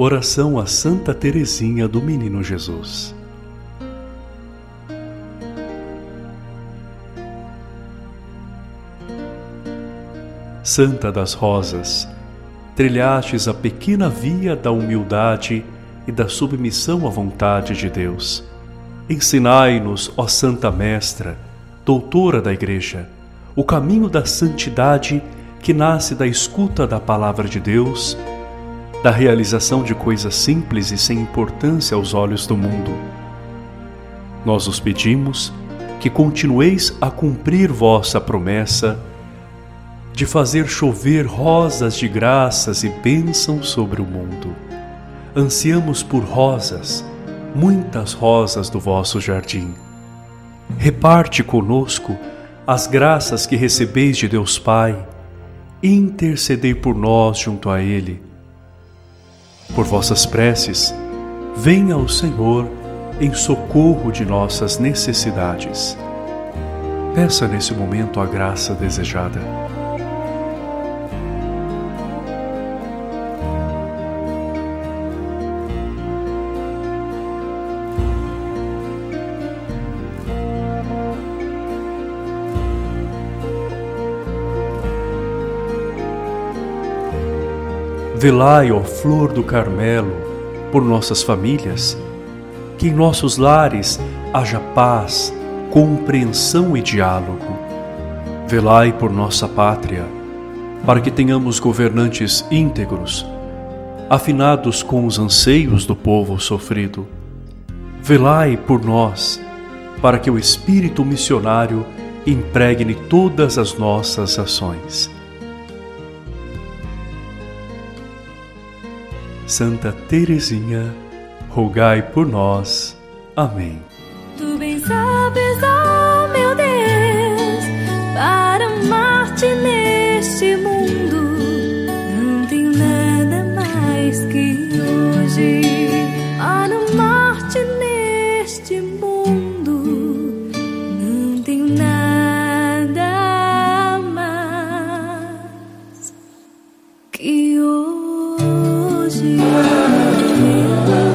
Oração a Santa Teresinha do Menino Jesus. Santa das Rosas, trilhastes a pequena via da humildade e da submissão à vontade de Deus. Ensinai-nos, ó Santa Mestra, doutora da Igreja, o caminho da santidade que nasce da escuta da Palavra de Deus da realização de coisas simples e sem importância aos olhos do mundo. Nós os pedimos que continueis a cumprir vossa promessa de fazer chover rosas de graças e bênçãos sobre o mundo. Ansiamos por rosas, muitas rosas do vosso jardim. Reparte conosco as graças que recebeis de Deus Pai intercedei por nós junto a Ele por vossas preces, venha o Senhor em socorro de nossas necessidades. Peça nesse momento a graça desejada. Velai, ó flor do Carmelo, por nossas famílias, que em nossos lares haja paz, compreensão e diálogo. Velai por nossa pátria, para que tenhamos governantes íntegros, afinados com os anseios do povo sofrido. Velai por nós, para que o espírito missionário impregne todas as nossas ações Santa Teresinha, rogai por nós. Amém. Tu bem sabes, ó meu Deus, para amar-te neste mundo, não tem nada mais que hoje. Para amar-te neste mundo, não tem nada mais que hoje. 悉而。